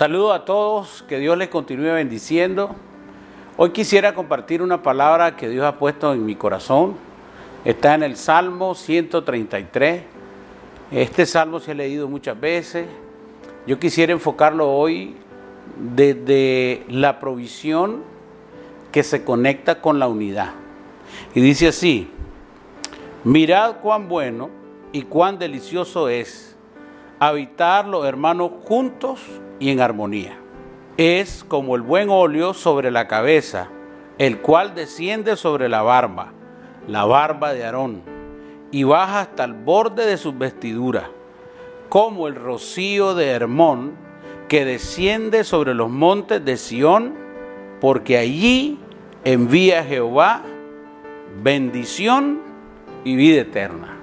Saludo a todos, que Dios les continúe bendiciendo. Hoy quisiera compartir una palabra que Dios ha puesto en mi corazón. Está en el Salmo 133. Este salmo se ha leído muchas veces. Yo quisiera enfocarlo hoy desde la provisión que se conecta con la unidad. Y dice así, mirad cuán bueno y cuán delicioso es habitar los hermanos juntos y en armonía. Es como el buen óleo sobre la cabeza, el cual desciende sobre la barba, la barba de Aarón, y baja hasta el borde de sus vestiduras, como el rocío de Hermón, que desciende sobre los montes de Sión, porque allí envía Jehová bendición y vida eterna.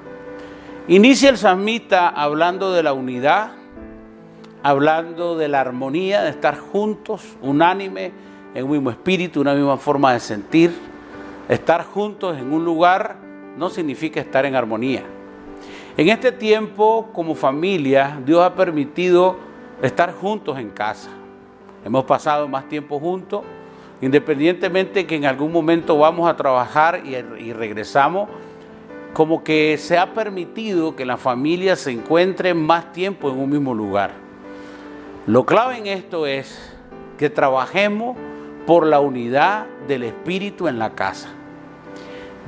Inicia el salmista hablando de la unidad, hablando de la armonía, de estar juntos, unánime, en un mismo espíritu, una misma forma de sentir. Estar juntos en un lugar no significa estar en armonía. En este tiempo, como familia, Dios ha permitido estar juntos en casa. Hemos pasado más tiempo juntos, independientemente que en algún momento vamos a trabajar y, y regresamos como que se ha permitido que la familia se encuentre más tiempo en un mismo lugar. Lo clave en esto es que trabajemos por la unidad del espíritu en la casa.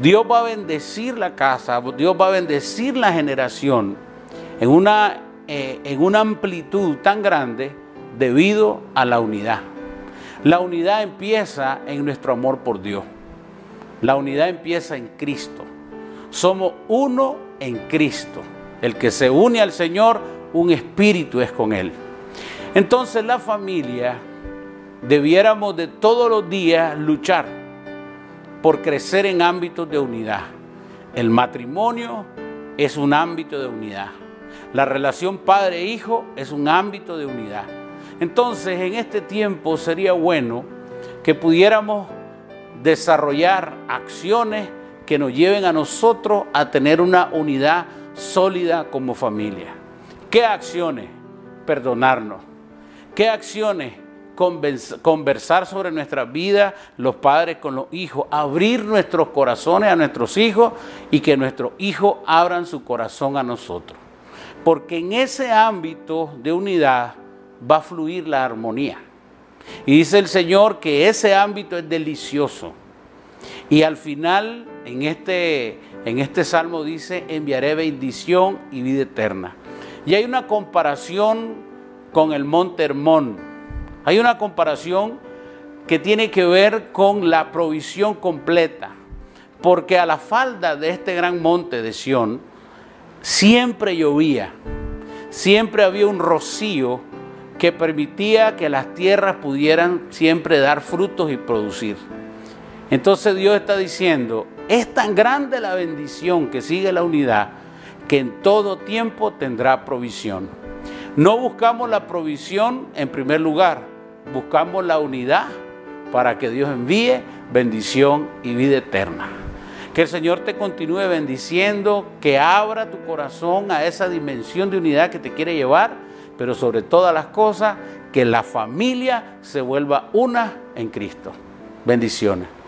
Dios va a bendecir la casa, Dios va a bendecir la generación en una, eh, en una amplitud tan grande debido a la unidad. La unidad empieza en nuestro amor por Dios. La unidad empieza en Cristo. Somos uno en Cristo. El que se une al Señor, un espíritu es con Él. Entonces la familia debiéramos de todos los días luchar por crecer en ámbitos de unidad. El matrimonio es un ámbito de unidad. La relación padre-hijo es un ámbito de unidad. Entonces en este tiempo sería bueno que pudiéramos desarrollar acciones que nos lleven a nosotros a tener una unidad sólida como familia. ¿Qué acciones? Perdonarnos. ¿Qué acciones? Conversar sobre nuestra vida, los padres con los hijos, abrir nuestros corazones a nuestros hijos y que nuestros hijos abran su corazón a nosotros. Porque en ese ámbito de unidad va a fluir la armonía. Y dice el Señor que ese ámbito es delicioso. Y al final, en este, en este salmo dice, enviaré bendición y vida eterna. Y hay una comparación con el monte Hermón. Hay una comparación que tiene que ver con la provisión completa. Porque a la falda de este gran monte de Sión siempre llovía, siempre había un rocío que permitía que las tierras pudieran siempre dar frutos y producir. Entonces Dios está diciendo, es tan grande la bendición que sigue la unidad que en todo tiempo tendrá provisión. No buscamos la provisión en primer lugar, buscamos la unidad para que Dios envíe bendición y vida eterna. Que el Señor te continúe bendiciendo, que abra tu corazón a esa dimensión de unidad que te quiere llevar, pero sobre todas las cosas, que la familia se vuelva una en Cristo. Bendiciones.